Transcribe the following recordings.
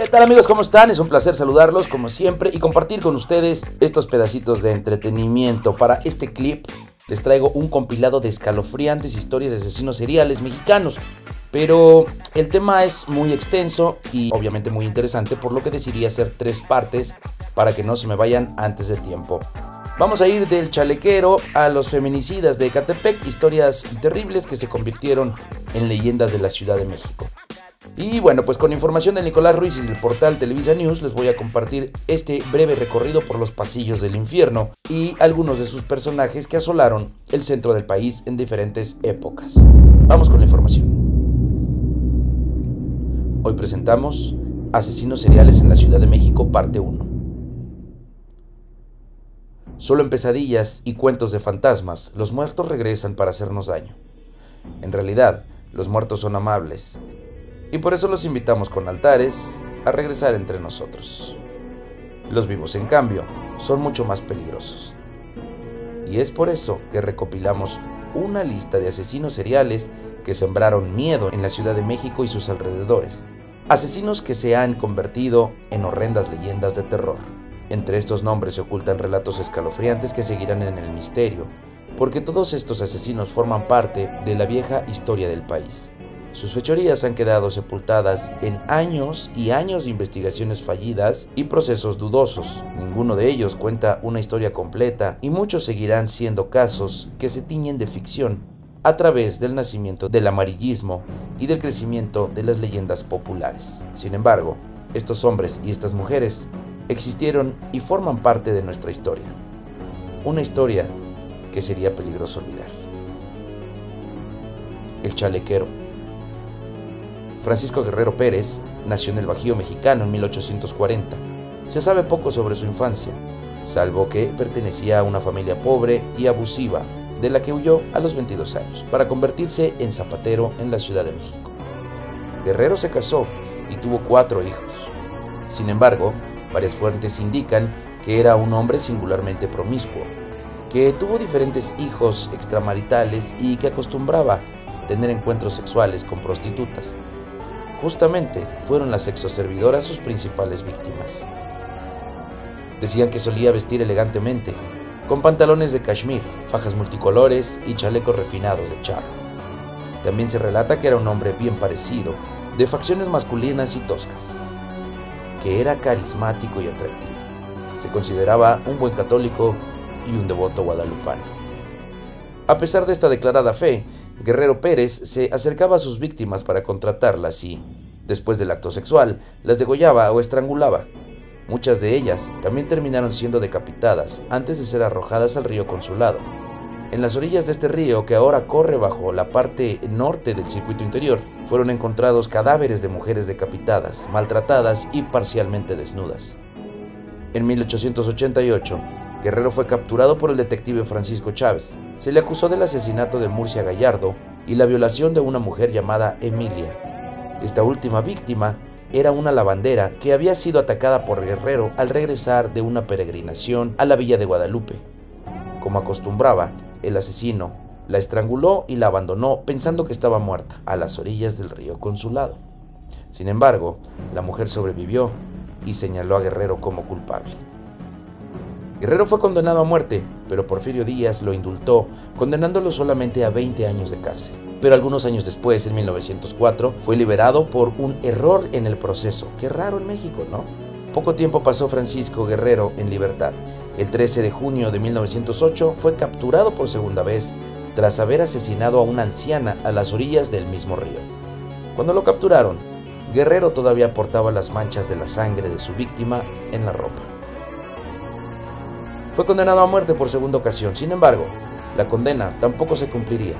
¿Qué tal amigos? ¿Cómo están? Es un placer saludarlos como siempre y compartir con ustedes estos pedacitos de entretenimiento. Para este clip les traigo un compilado de escalofriantes historias de asesinos seriales mexicanos. Pero el tema es muy extenso y obviamente muy interesante, por lo que decidí hacer tres partes para que no se me vayan antes de tiempo. Vamos a ir del chalequero a los feminicidas de Ecatepec, historias terribles que se convirtieron en leyendas de la Ciudad de México. Y bueno, pues con información de Nicolás Ruiz y del portal Televisa News les voy a compartir este breve recorrido por los pasillos del infierno y algunos de sus personajes que asolaron el centro del país en diferentes épocas. Vamos con la información. Hoy presentamos Asesinos seriales en la Ciudad de México, parte 1. Solo en pesadillas y cuentos de fantasmas, los muertos regresan para hacernos daño. En realidad, los muertos son amables, y por eso los invitamos con altares a regresar entre nosotros. Los vivos, en cambio, son mucho más peligrosos. Y es por eso que recopilamos una lista de asesinos seriales que sembraron miedo en la Ciudad de México y sus alrededores. Asesinos que se han convertido en horrendas leyendas de terror. Entre estos nombres se ocultan relatos escalofriantes que seguirán en el misterio, porque todos estos asesinos forman parte de la vieja historia del país. Sus fechorías han quedado sepultadas en años y años de investigaciones fallidas y procesos dudosos. Ninguno de ellos cuenta una historia completa y muchos seguirán siendo casos que se tiñen de ficción a través del nacimiento del amarillismo y del crecimiento de las leyendas populares. Sin embargo, estos hombres y estas mujeres existieron y forman parte de nuestra historia. Una historia que sería peligroso olvidar. El chalequero. Francisco Guerrero Pérez nació en el Bajío mexicano en 1840. Se sabe poco sobre su infancia, salvo que pertenecía a una familia pobre y abusiva, de la que huyó a los 22 años, para convertirse en zapatero en la Ciudad de México. Guerrero se casó y tuvo cuatro hijos. Sin embargo, varias fuentes indican que era un hombre singularmente promiscuo, que tuvo diferentes hijos extramaritales y que acostumbraba tener encuentros sexuales con prostitutas. Justamente fueron las exoservidoras sus principales víctimas. Decían que solía vestir elegantemente, con pantalones de cashmere, fajas multicolores y chalecos refinados de charro. También se relata que era un hombre bien parecido, de facciones masculinas y toscas, que era carismático y atractivo. Se consideraba un buen católico y un devoto guadalupano. A pesar de esta declarada fe, Guerrero Pérez se acercaba a sus víctimas para contratarlas y, después del acto sexual, las degollaba o estrangulaba. Muchas de ellas también terminaron siendo decapitadas antes de ser arrojadas al río Consulado. En las orillas de este río, que ahora corre bajo la parte norte del circuito interior, fueron encontrados cadáveres de mujeres decapitadas, maltratadas y parcialmente desnudas. En 1888, Guerrero fue capturado por el detective Francisco Chávez. Se le acusó del asesinato de Murcia Gallardo y la violación de una mujer llamada Emilia. Esta última víctima era una lavandera que había sido atacada por Guerrero al regresar de una peregrinación a la villa de Guadalupe. Como acostumbraba, el asesino la estranguló y la abandonó pensando que estaba muerta a las orillas del río Consulado. Sin embargo, la mujer sobrevivió y señaló a Guerrero como culpable. Guerrero fue condenado a muerte, pero Porfirio Díaz lo indultó, condenándolo solamente a 20 años de cárcel. Pero algunos años después, en 1904, fue liberado por un error en el proceso. Qué raro en México, ¿no? Poco tiempo pasó Francisco Guerrero en libertad. El 13 de junio de 1908 fue capturado por segunda vez tras haber asesinado a una anciana a las orillas del mismo río. Cuando lo capturaron, Guerrero todavía portaba las manchas de la sangre de su víctima en la ropa. Fue condenado a muerte por segunda ocasión, sin embargo, la condena tampoco se cumpliría.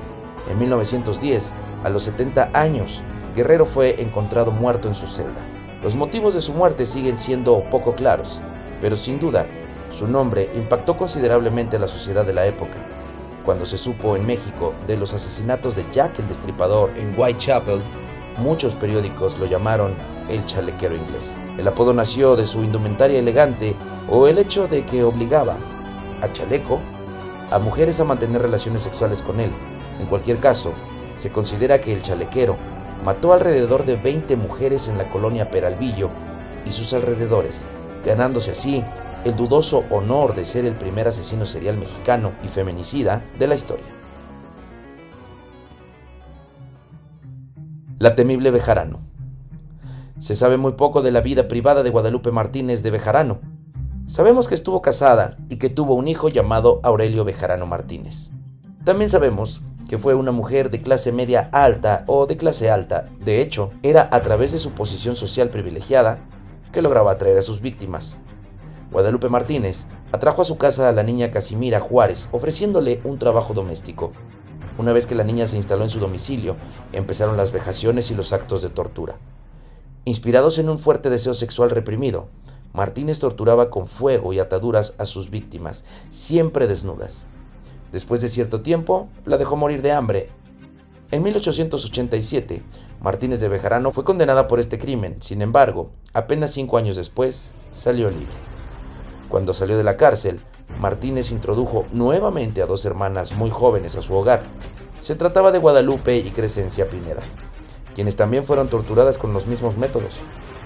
En 1910, a los 70 años, Guerrero fue encontrado muerto en su celda. Los motivos de su muerte siguen siendo poco claros, pero sin duda, su nombre impactó considerablemente a la sociedad de la época. Cuando se supo en México de los asesinatos de Jack el Destripador en Whitechapel, muchos periódicos lo llamaron el chalequero inglés. El apodo nació de su indumentaria elegante o el hecho de que obligaba a chaleco a mujeres a mantener relaciones sexuales con él. En cualquier caso, se considera que el chalequero mató alrededor de 20 mujeres en la colonia Peralvillo y sus alrededores, ganándose así el dudoso honor de ser el primer asesino serial mexicano y feminicida de la historia. La temible Bejarano. Se sabe muy poco de la vida privada de Guadalupe Martínez de Bejarano. Sabemos que estuvo casada y que tuvo un hijo llamado Aurelio Bejarano Martínez. También sabemos que fue una mujer de clase media alta o de clase alta. De hecho, era a través de su posición social privilegiada que lograba atraer a sus víctimas. Guadalupe Martínez atrajo a su casa a la niña Casimira Juárez, ofreciéndole un trabajo doméstico. Una vez que la niña se instaló en su domicilio, empezaron las vejaciones y los actos de tortura. Inspirados en un fuerte deseo sexual reprimido, Martínez torturaba con fuego y ataduras a sus víctimas, siempre desnudas. Después de cierto tiempo, la dejó morir de hambre. En 1887, Martínez de Bejarano fue condenada por este crimen, sin embargo, apenas cinco años después, salió libre. Cuando salió de la cárcel, Martínez introdujo nuevamente a dos hermanas muy jóvenes a su hogar. Se trataba de Guadalupe y Crescencia Pineda, quienes también fueron torturadas con los mismos métodos.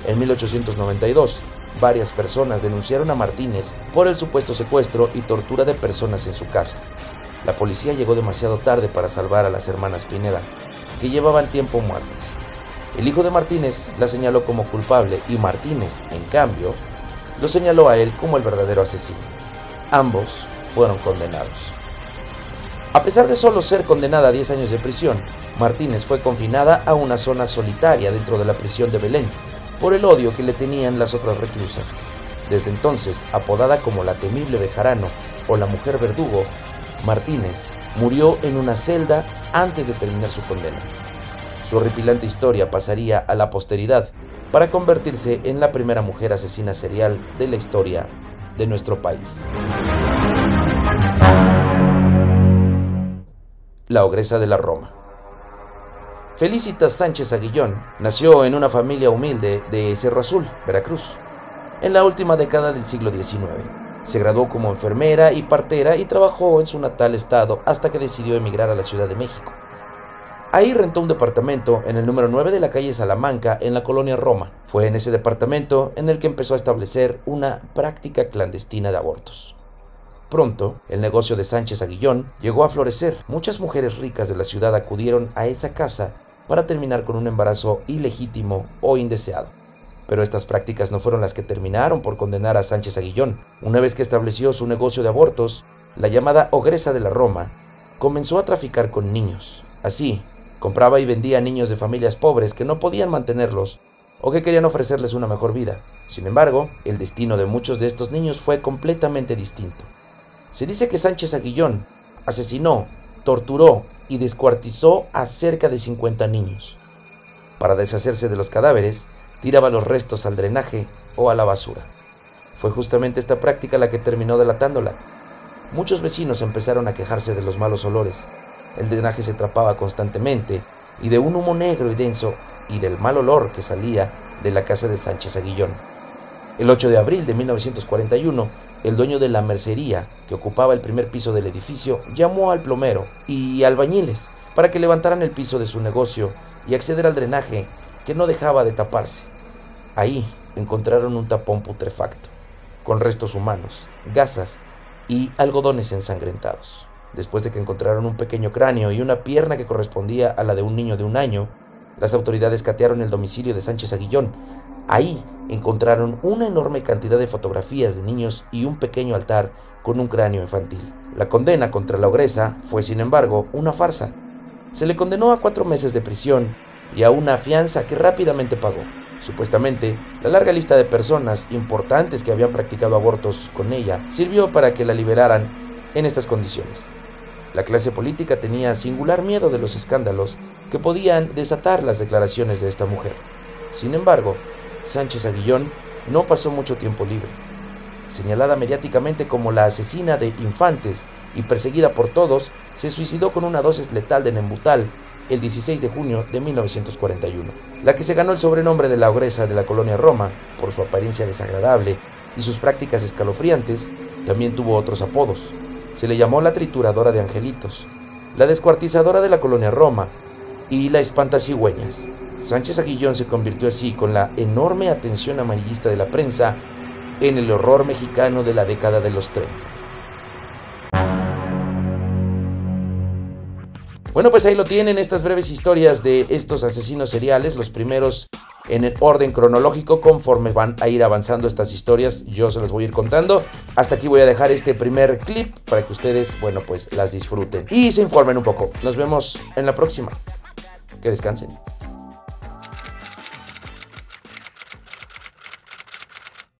En 1892, varias personas denunciaron a Martínez por el supuesto secuestro y tortura de personas en su casa. La policía llegó demasiado tarde para salvar a las hermanas Pineda, que llevaban tiempo muertas. El hijo de Martínez la señaló como culpable y Martínez, en cambio, lo señaló a él como el verdadero asesino. Ambos fueron condenados. A pesar de solo ser condenada a 10 años de prisión, Martínez fue confinada a una zona solitaria dentro de la prisión de Belén, por el odio que le tenían las otras reclusas. Desde entonces, apodada como la temible Bejarano o la mujer verdugo, Martínez murió en una celda antes de terminar su condena. Su horripilante historia pasaría a la posteridad para convertirse en la primera mujer asesina serial de la historia de nuestro país. La ogresa de la Roma. Felicitas Sánchez Aguillón nació en una familia humilde de Cerro Azul, Veracruz, en la última década del siglo XIX. Se graduó como enfermera y partera y trabajó en su natal estado hasta que decidió emigrar a la Ciudad de México. Ahí rentó un departamento en el número 9 de la calle Salamanca, en la colonia Roma. Fue en ese departamento en el que empezó a establecer una práctica clandestina de abortos. Pronto, el negocio de Sánchez Aguillón llegó a florecer. Muchas mujeres ricas de la ciudad acudieron a esa casa para terminar con un embarazo ilegítimo o indeseado. Pero estas prácticas no fueron las que terminaron por condenar a Sánchez Aguillón. Una vez que estableció su negocio de abortos, la llamada ogresa de la Roma comenzó a traficar con niños. Así, Compraba y vendía niños de familias pobres que no podían mantenerlos o que querían ofrecerles una mejor vida. Sin embargo, el destino de muchos de estos niños fue completamente distinto. Se dice que Sánchez Aguillón asesinó, torturó y descuartizó a cerca de 50 niños. Para deshacerse de los cadáveres, tiraba los restos al drenaje o a la basura. Fue justamente esta práctica la que terminó delatándola. Muchos vecinos empezaron a quejarse de los malos olores el drenaje se atrapaba constantemente y de un humo negro y denso y del mal olor que salía de la casa de Sánchez Aguillón. El 8 de abril de 1941, el dueño de la mercería que ocupaba el primer piso del edificio llamó al plomero y albañiles para que levantaran el piso de su negocio y acceder al drenaje que no dejaba de taparse. Ahí encontraron un tapón putrefacto, con restos humanos, gasas y algodones ensangrentados. Después de que encontraron un pequeño cráneo y una pierna que correspondía a la de un niño de un año, las autoridades catearon el domicilio de Sánchez Aguillón. Ahí encontraron una enorme cantidad de fotografías de niños y un pequeño altar con un cráneo infantil. La condena contra la ogresa fue, sin embargo, una farsa. Se le condenó a cuatro meses de prisión y a una fianza que rápidamente pagó. Supuestamente, la larga lista de personas importantes que habían practicado abortos con ella sirvió para que la liberaran en estas condiciones. La clase política tenía singular miedo de los escándalos que podían desatar las declaraciones de esta mujer. Sin embargo, Sánchez Aguillón no pasó mucho tiempo libre. Señalada mediáticamente como la asesina de infantes y perseguida por todos, se suicidó con una dosis letal de Nembutal el 16 de junio de 1941. La que se ganó el sobrenombre de la ogresa de la colonia Roma, por su apariencia desagradable y sus prácticas escalofriantes, también tuvo otros apodos. Se le llamó la trituradora de angelitos, la descuartizadora de la colonia Roma y la espantacigüeñas. Sánchez Aguillón se convirtió así, con la enorme atención amarillista de la prensa, en el horror mexicano de la década de los 30. Bueno, pues ahí lo tienen, estas breves historias de estos asesinos seriales, los primeros en el orden cronológico, conforme van a ir avanzando estas historias, yo se los voy a ir contando. Hasta aquí voy a dejar este primer clip para que ustedes, bueno, pues las disfruten y se informen un poco. Nos vemos en la próxima. Que descansen.